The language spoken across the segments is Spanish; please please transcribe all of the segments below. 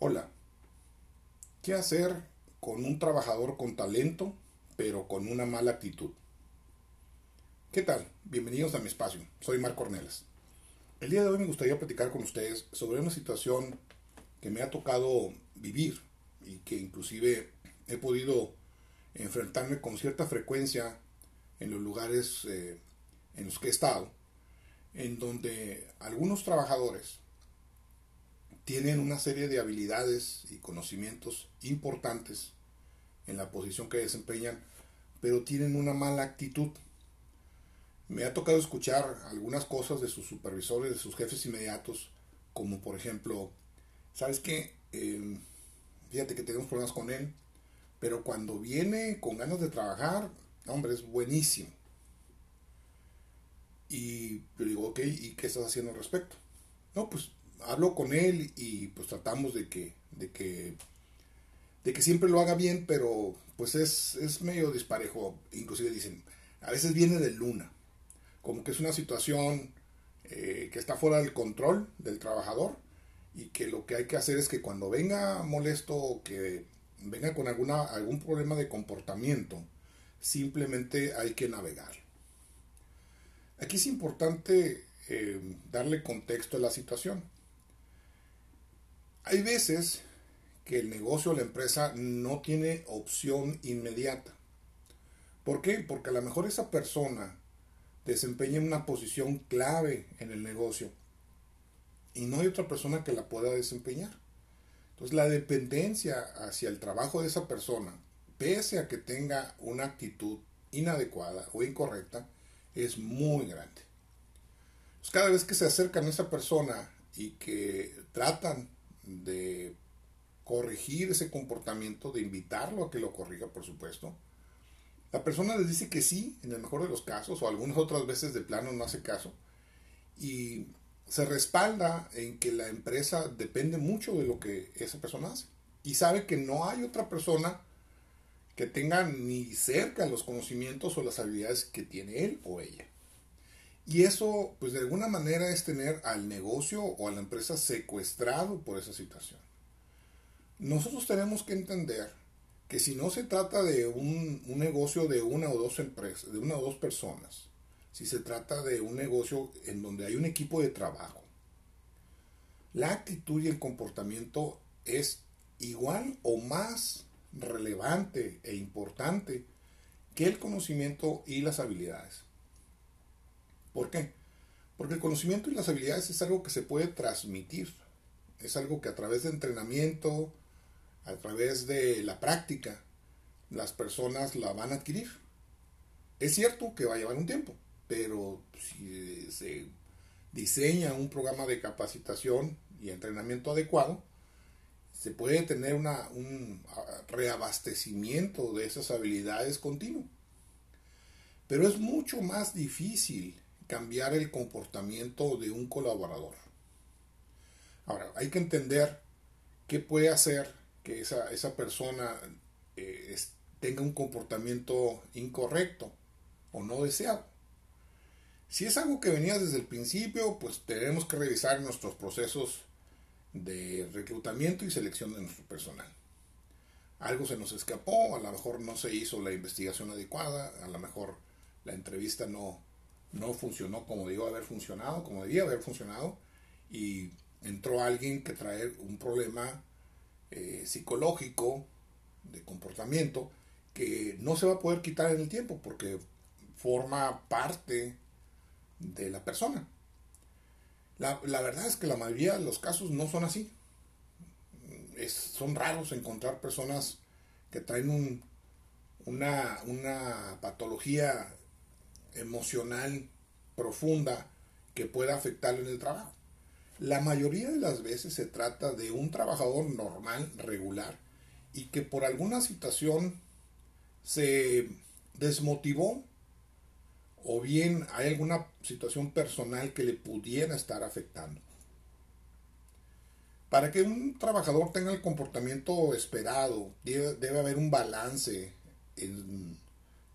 Hola. ¿Qué hacer con un trabajador con talento, pero con una mala actitud? ¿Qué tal? Bienvenidos a mi espacio. Soy Marco Cornelas. El día de hoy me gustaría platicar con ustedes sobre una situación que me ha tocado vivir y que inclusive he podido enfrentarme con cierta frecuencia en los lugares eh, en los que he estado, en donde algunos trabajadores tienen una serie de habilidades y conocimientos importantes en la posición que desempeñan, pero tienen una mala actitud. Me ha tocado escuchar algunas cosas de sus supervisores, de sus jefes inmediatos, como por ejemplo, ¿sabes qué? Em, fíjate que tenemos problemas con él, pero cuando viene con ganas de trabajar, hombre, es buenísimo. Y yo digo, ok, ¿y qué estás haciendo al respecto? No, pues hablo con él y pues tratamos de que, de que, de que siempre lo haga bien, pero pues es, es medio disparejo. Inclusive dicen, a veces viene de luna, como que es una situación eh, que está fuera del control del trabajador y que lo que hay que hacer es que cuando venga molesto o que venga con alguna, algún problema de comportamiento, simplemente hay que navegar. Aquí es importante eh, darle contexto a la situación. Hay veces que el negocio o la empresa no tiene opción inmediata. ¿Por qué? Porque a lo mejor esa persona desempeña una posición clave en el negocio y no hay otra persona que la pueda desempeñar. Entonces la dependencia hacia el trabajo de esa persona, pese a que tenga una actitud inadecuada o incorrecta, es muy grande. cada vez que se acercan a esa persona y que tratan de corregir ese comportamiento, de invitarlo a que lo corrija, por supuesto. La persona les dice que sí, en el mejor de los casos, o algunas otras veces de plano no hace caso, y se respalda en que la empresa depende mucho de lo que esa persona hace, y sabe que no hay otra persona que tenga ni cerca los conocimientos o las habilidades que tiene él o ella. Y eso, pues de alguna manera es tener al negocio o a la empresa secuestrado por esa situación. Nosotros tenemos que entender que si no se trata de un, negocio de una o dos empresas, de una o dos personas, si se trata de un negocio en donde hay un equipo de trabajo, la actitud y el comportamiento es igual o más relevante e importante que el conocimiento y las habilidades. ¿Por qué? Porque el conocimiento y las habilidades es algo que se puede transmitir. Es algo que a través de entrenamiento, a través de la práctica, las personas la van a adquirir. Es cierto que va a llevar un tiempo, pero si se diseña un programa de capacitación y entrenamiento adecuado, se puede tener un reabastecimiento de esas habilidades continuo. Pero es mucho más difícil cambiar el comportamiento de un colaborador. Ahora, hay que entender qué puede hacer que esa, esa persona eh, tenga un comportamiento incorrecto o no deseado. Si es algo que venía desde el principio, pues tenemos que revisar nuestros procesos de reclutamiento y selección de nuestro personal. Algo se nos escapó, a lo mejor no se hizo la investigación adecuada, a lo mejor la entrevista no, no funcionó como debió haber funcionado, como debía haber funcionado, y entró alguien que trae un problema eh, psicológico de comportamiento que no se va a poder quitar en el tiempo porque forma parte de la persona. La, verdad es que la mayoría de los casos no son así. son raros encontrar personas que traen un, una, una patología emocional profunda que pueda afectarlo en el trabajo. La mayoría de las veces se trata de un trabajador normal, regular, y que por alguna situación se desmotivó o bien hay alguna situación personal que le pudiera estar afectando. Para que un trabajador tenga el comportamiento esperado, debe, debe haber un balance en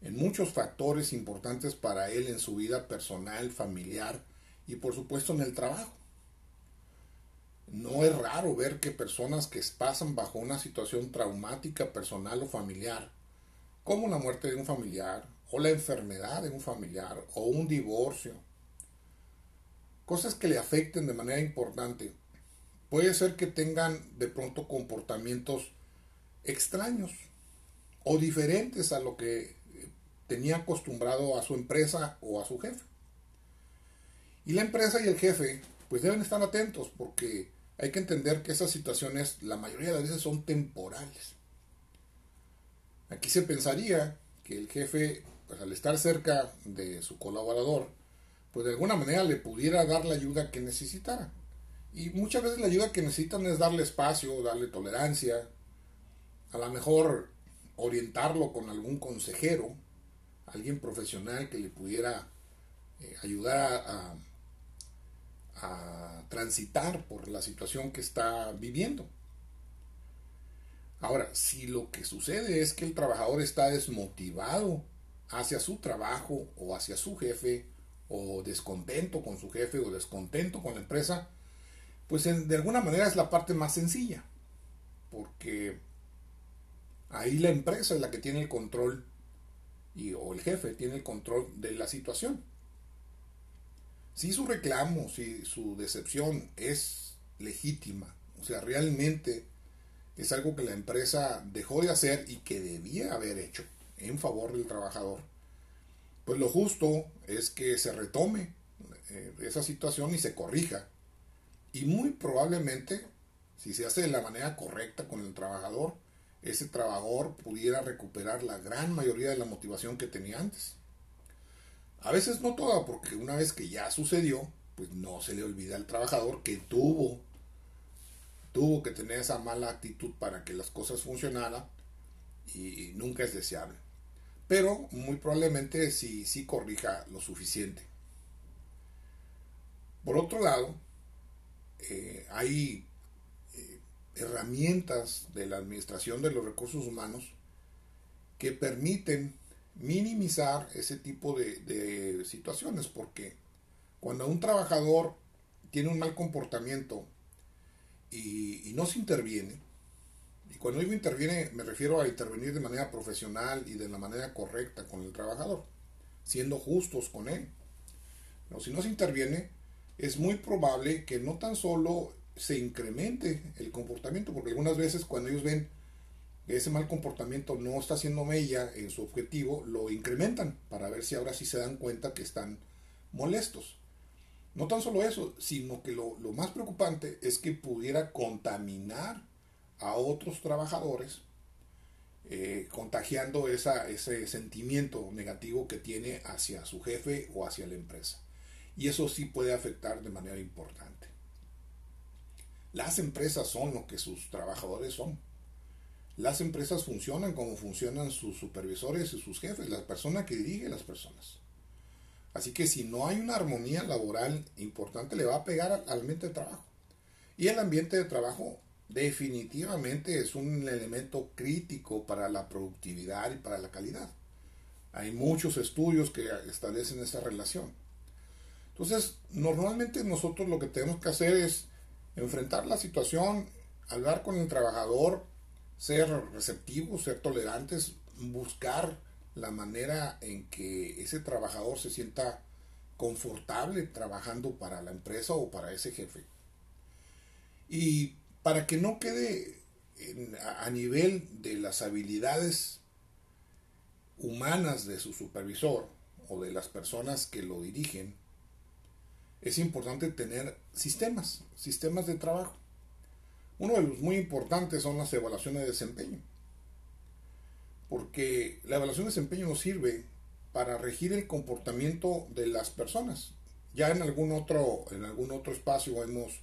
en muchos factores importantes para él en su vida personal, familiar y por supuesto en el trabajo. No es raro ver que personas que pasan bajo una situación traumática personal o familiar, como la muerte de un familiar, o la enfermedad de un familiar, o un divorcio, cosas que le afecten de manera importante, puede ser que tengan de pronto comportamientos extraños o diferentes a lo que tenía acostumbrado a su empresa o a su jefe. Y la empresa y el jefe pues deben estar atentos porque hay que entender que esas situaciones la mayoría de las veces son temporales. Aquí se pensaría que el jefe, pues al estar cerca de su colaborador, pues de alguna manera le pudiera dar la ayuda que necesitara. Y muchas veces la ayuda que necesitan es darle espacio, darle tolerancia, a lo mejor orientarlo con algún consejero, alguien profesional que le pudiera eh, ayudar a, a transitar por la situación que está viviendo. Ahora, si lo que sucede es que el trabajador está desmotivado hacia su trabajo o hacia su jefe, o descontento con su jefe o descontento con la empresa, pues de alguna manera es la parte más sencilla, porque ahí la empresa es la que tiene el control y, o el jefe tiene el control de la situación. Si su reclamo, si su decepción es legítima, o sea, realmente es algo que la empresa dejó de hacer y que debía haber hecho en favor del trabajador, pues lo justo es que se retome eh, esa situación y se corrija. Y muy probablemente, si se hace de la manera correcta con el trabajador, ese trabajador pudiera recuperar la gran mayoría de la motivación que tenía antes. A veces no toda, porque una vez que ya sucedió, pues no se le olvida al trabajador que tuvo, tuvo que tener esa mala actitud para que las cosas funcionaran y nunca es deseable. Pero muy probablemente sí, sí corrija lo suficiente. Por otro lado, eh, hay herramientas de la administración de los recursos humanos que permiten minimizar ese tipo de, situaciones, porque cuando un trabajador tiene un mal comportamiento y, no se interviene, y cuando digo interviene me refiero a intervenir de manera profesional y de la manera correcta con el trabajador, siendo justos con él. Pero si no se interviene, es muy probable que no tan solo se incremente el comportamiento, porque algunas veces cuando ellos ven ese mal comportamiento no está haciendo mella en su objetivo, lo incrementan para ver si ahora sí se dan cuenta que están molestos. No tan solo eso, sino que lo, más preocupante es que pudiera contaminar a otros trabajadores, eh, contagiando esa, ese sentimiento negativo que tiene hacia su jefe o hacia la empresa. Y eso sí puede afectar de manera importante. Las empresas son lo que sus trabajadores son las empresas funcionan como funcionan sus supervisores y sus jefes, la persona que dirige las personas. Así que si no hay una armonía laboral importante, le va a pegar al ambiente de trabajo. Y el ambiente de trabajo definitivamente es un elemento crítico para la productividad y para la calidad. Hay muchos estudios que establecen esa relación. Entonces, normalmente nosotros lo que tenemos que hacer es enfrentar la situación, hablar con el trabajador, ser receptivos, ser tolerantes, buscar la manera en que ese trabajador se sienta confortable trabajando para la empresa o para ese jefe. Y para que no quede a nivel de las habilidades humanas de su supervisor o de las personas que lo dirigen, es importante tener sistemas, sistemas de trabajo. Uno de los muy importantes son las evaluaciones de desempeño. Porque la evaluación de desempeño nos sirve para regir el comportamiento de las personas. Ya en algún otro, en algún otro espacio hemos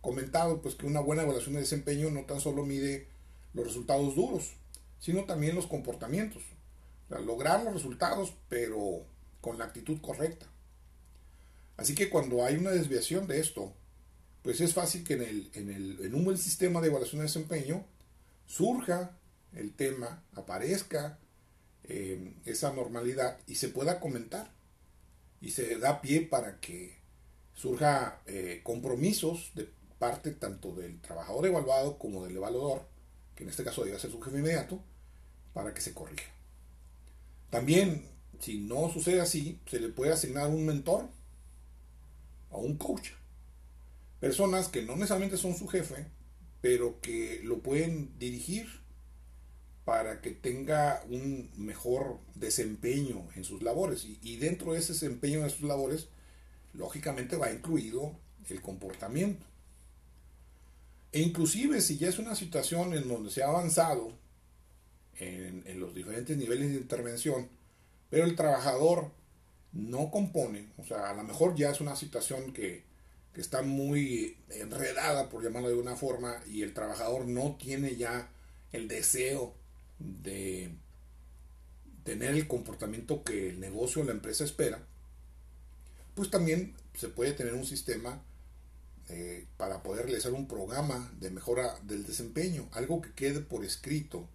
comentado pues que una buena evaluación de desempeño no tan solo mide los resultados duros, sino también los comportamientos. lograr los resultados, pero con la actitud correcta. Así que cuando hay una desviación de esto, pues es fácil que en, el, en, el, en un buen sistema de evaluación de desempeño surja el tema, aparezca eh, esa normalidad y se pueda comentar. Y se da pie para que surja eh, compromisos de parte tanto del trabajador evaluado como del evaluador, que en este caso debe ser su jefe inmediato, para que se corrija. También, si no sucede así, se le puede asignar un mentor o un coach. Personas que no necesariamente son su jefe, pero que lo pueden dirigir para que tenga un mejor desempeño en sus labores. Y, dentro de ese desempeño en sus labores, lógicamente va incluido el comportamiento. E inclusive si ya es una situación en donde se ha avanzado en los diferentes niveles de intervención, pero el trabajador no compone, o sea, a lo mejor ya es una situación que, que está muy enredada, por llamarlo de una forma, y el trabajador no tiene ya el deseo de tener el comportamiento que el negocio o la empresa espera, pues también se puede tener un sistema eh, para poder realizar un programa de mejora del desempeño, algo que quede por escrito,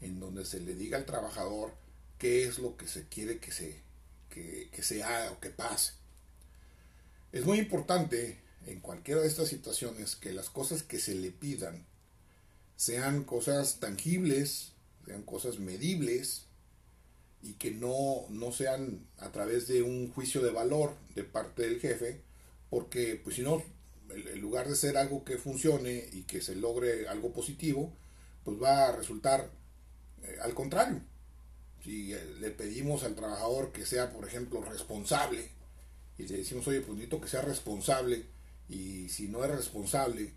en donde se le diga al trabajador qué es lo que se quiere que se, que, que se haga o que pase. Es muy importante en cualquiera de estas situaciones que las cosas que se le pidan sean cosas tangibles, sean cosas medibles y que no, no sean a través de un juicio de valor de parte del jefe, porque pues si no, en lugar de ser algo que funcione y que se logre algo positivo, pues va a resultar eh, al contrario. Si eh, le pedimos al trabajador que sea, por ejemplo, responsable, y le decimos, oye, pues necesito que sea responsable, y si no es responsable,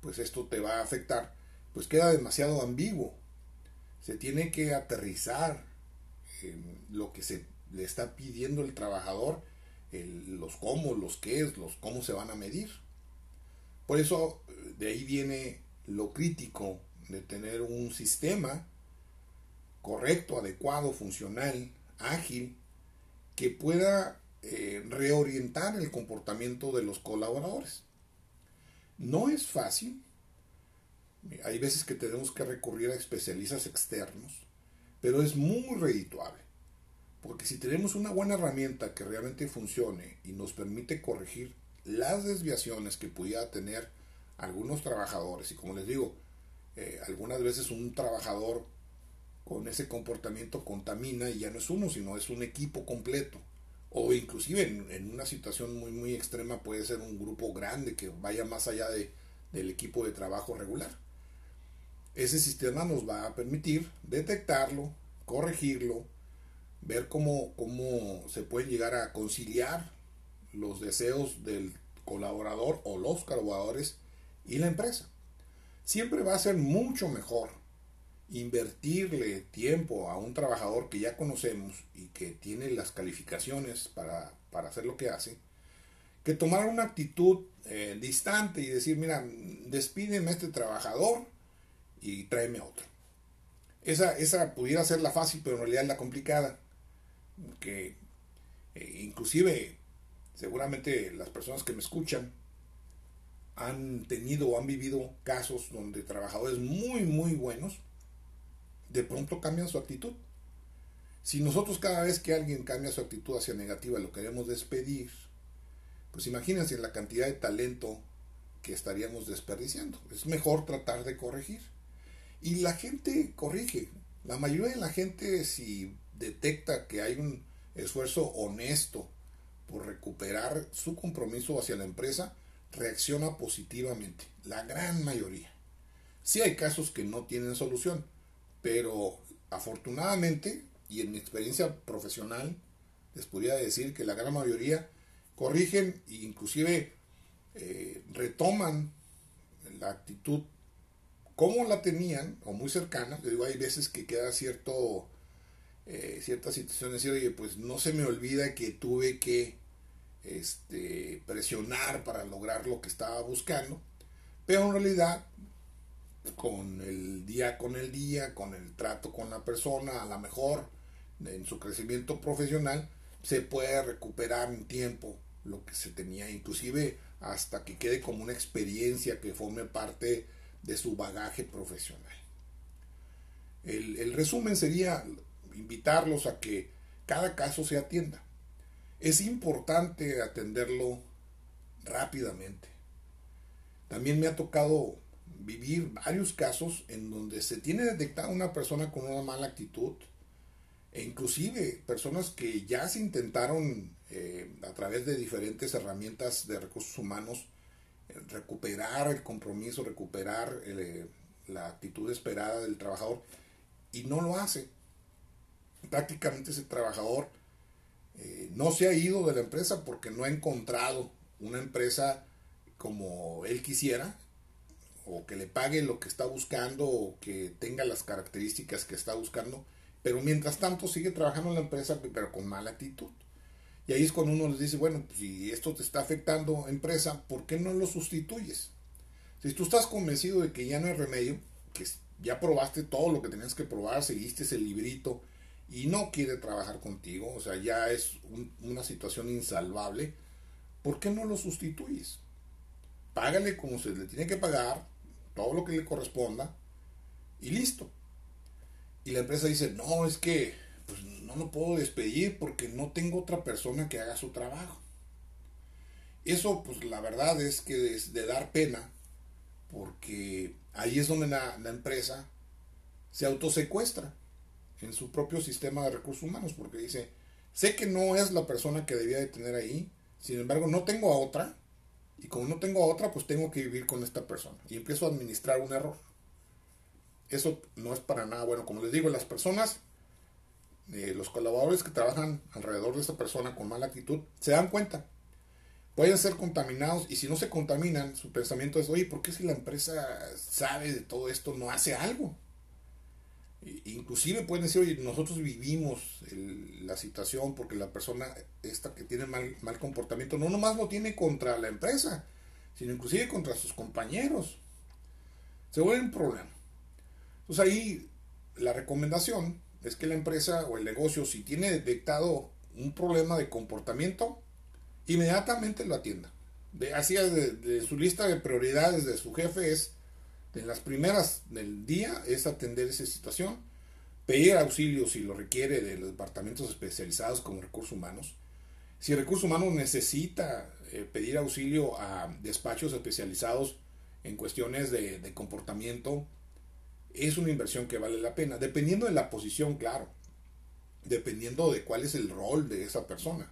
pues esto te va a afectar, pues queda demasiado ambiguo se tiene que aterrizar lo que se le está pidiendo el trabajador, los cómo, los qué, los cómo se van a medir. Por eso de ahí viene lo crítico de tener un sistema correcto, adecuado, funcional, ágil, que pueda eh, reorientar el comportamiento de los colaboradores. No es fácil, hay veces que tenemos que recurrir a especialistas externos, pero es muy redituable. Porque si tenemos una buena herramienta que realmente funcione y nos permite corregir las desviaciones que pudiera tener algunos trabajadores, y como les digo, eh, algunas veces un trabajador con ese comportamiento contamina y ya no es uno, sino es un equipo completo. O inclusive en, una situación muy, muy extrema puede ser un grupo grande que vaya más allá de, del equipo de trabajo regular. Ese sistema nos va a permitir detectarlo, corregirlo, ver cómo, cómo se pueden llegar a conciliar los deseos del colaborador o los colaboradores y la empresa. Siempre va a ser mucho mejor invertirle tiempo a un trabajador que ya conocemos y que tiene las calificaciones para, hacer lo que hace, que tomar una actitud eh, distante y decir, mira, despídeme a este trabajador y tráeme otro. Esa, esa pudiera ser la fácil, pero en realidad es la complicada. Que eh, inclusive, seguramente las personas que me escuchan han tenido o han vivido casos donde trabajadores muy, muy buenos de pronto cambian su actitud. Si nosotros cada vez que alguien cambia su actitud hacia negativa lo queremos despedir, pues imagínense la cantidad de talento que estaríamos desperdiciando. Es mejor tratar de corregir. Y la gente corrige. La mayoría de la gente si detecta que hay un esfuerzo honesto por recuperar su compromiso hacia la empresa, reacciona positivamente. La gran mayoría. Sí hay casos que no tienen solución, pero afortunadamente, y en mi experiencia profesional, les podría decir que la gran mayoría corrigen e inclusive eh, retoman la actitud como la tenían, o muy cercana, le digo, hay veces que queda cierto, eh, ciertas situaciones y oye, pues no se me olvida que tuve que este, presionar para lograr lo que estaba buscando, pero en realidad con el día con el día, con el trato con la persona, a lo mejor en su crecimiento profesional, se puede recuperar en tiempo lo que se tenía, inclusive hasta que quede como una experiencia que forme parte de su bagaje profesional. El, resumen sería invitarlos a que cada caso se atienda. Es importante atenderlo rápidamente. También me ha tocado vivir varios casos en donde se tiene detectada una persona con una mala actitud e inclusive personas que ya se intentaron eh, a través de diferentes herramientas de recursos humanos eh, recuperar el compromiso, recuperar eh, la actitud esperada del trabajador y no lo hace. Prácticamente ese trabajador no se ha ido de la empresa porque no ha encontrado una empresa como él quisiera o que le pague lo que está buscando o que tenga las características que está buscando, pero mientras tanto sigue trabajando en la empresa pero con mala actitud. Y ahí es cuando uno les dice, bueno, pues, si esto te está afectando empresa, ¿por qué no lo sustituyes? Si tú estás convencido de que ya no hay remedio, que ya probaste todo lo que tenías que probar, seguiste ese librito y no quiere trabajar contigo, o sea, ya es una situación insalvable, ¿por qué no lo sustituyes? Págale como se le tiene que pagar, todo lo que le corresponda y listo. Y la empresa dice, no, es que pues no lo puedo despedir porque no tengo otra persona que haga su trabajo. Eso, pues la verdad es que es de dar pena, porque ahí es donde la, la empresa se autosecuestra en su propio sistema de recursos humanos, porque dice, sé que no es la persona que debía de tener ahí, sin embargo no tengo a otra, y como no tengo otra, pues tengo que vivir con esta persona, y empiezo a administrar un error. Eso no es para nada bueno. Como les digo, las personas eh, los colaboradores que trabajan alrededor de esta persona con mala actitud se dan cuenta. Pueden ser contaminados y si no se contaminan, su pensamiento es, oye, ¿por qué si la empresa sabe de todo esto no hace algo? Inclusive pueden decir, oye, nosotros vivimos la situación porque la persona esta que tiene mal, mal comportamiento no nomás lo tiene contra la empresa, sino inclusive contra sus compañeros. Se vuelve un problema. Entonces ahí la recomendación es que la empresa o el negocio, si tiene detectado un problema de comportamiento, inmediatamente lo atienda. De, así de, su lista de prioridades de su jefe es, en las primeras del día, es atender esa situación, pedir auxilio si lo requiere de los departamentos especializados como recursos humanos. Si recursos humanos necesita eh, pedir auxilio a despachos especializados en cuestiones de, de comportamiento, es una inversión que vale la pena, dependiendo de la posición, claro, dependiendo de cuál es el rol de esa persona.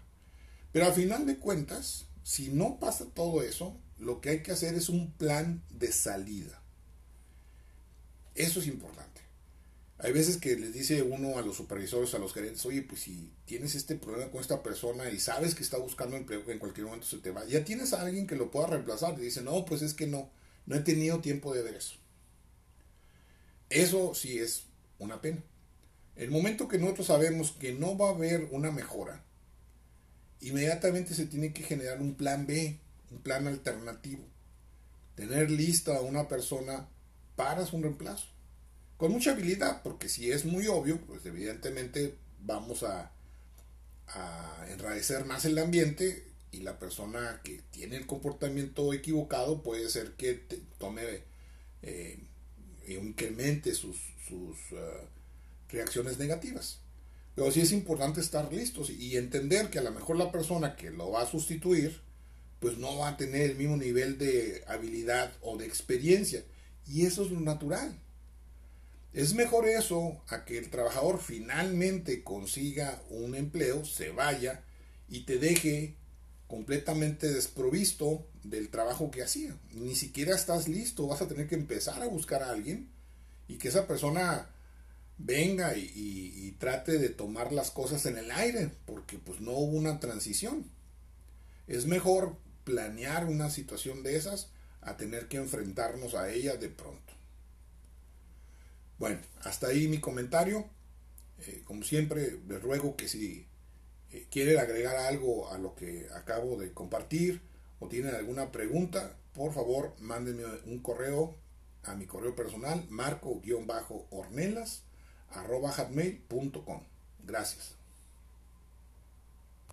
Pero al final de cuentas, si no pasa todo eso, lo que hay que hacer es un plan de salida. Eso es importante. Hay veces que les dice uno a los supervisores, a los gerentes, oye, pues si tienes este problema con esta persona y sabes que está buscando empleo, en cualquier momento se te va, ya tienes a alguien que lo pueda reemplazar. Y dice, no, pues es que no, no he tenido tiempo de ver eso. Eso sí es una pena. El momento que nosotros sabemos que no va a haber una mejora, inmediatamente se tiene que generar un plan B, un plan alternativo. Tener lista a una persona para su reemplazo. Con mucha habilidad, porque si es muy obvio, pues evidentemente vamos a, a más el ambiente y la persona que tiene el comportamiento equivocado puede ser que tome eh, incremente sus, sus uh, reacciones negativas. Pero sí es importante estar listos y entender que a lo mejor la persona que lo va a sustituir, pues no va a tener el mismo nivel de habilidad o de experiencia. Y eso es lo natural. Es mejor eso a que el trabajador finalmente consiga un empleo, se vaya y te deje completamente desprovisto del trabajo que hacía. Ni siquiera estás listo, vas a tener que empezar a buscar a alguien y que esa persona venga y, trate de tomar las cosas en el aire, porque pues no hubo una transición. Es mejor planear una situación de esas a tener que enfrentarnos a ella de pronto. Bueno, hasta ahí mi comentario. Eh, como siempre, les ruego que si eh, quieren agregar algo a lo que acabo de compartir o tienen alguna pregunta, por favor mándenme un correo a mi correo personal marco-ornelas Gracias.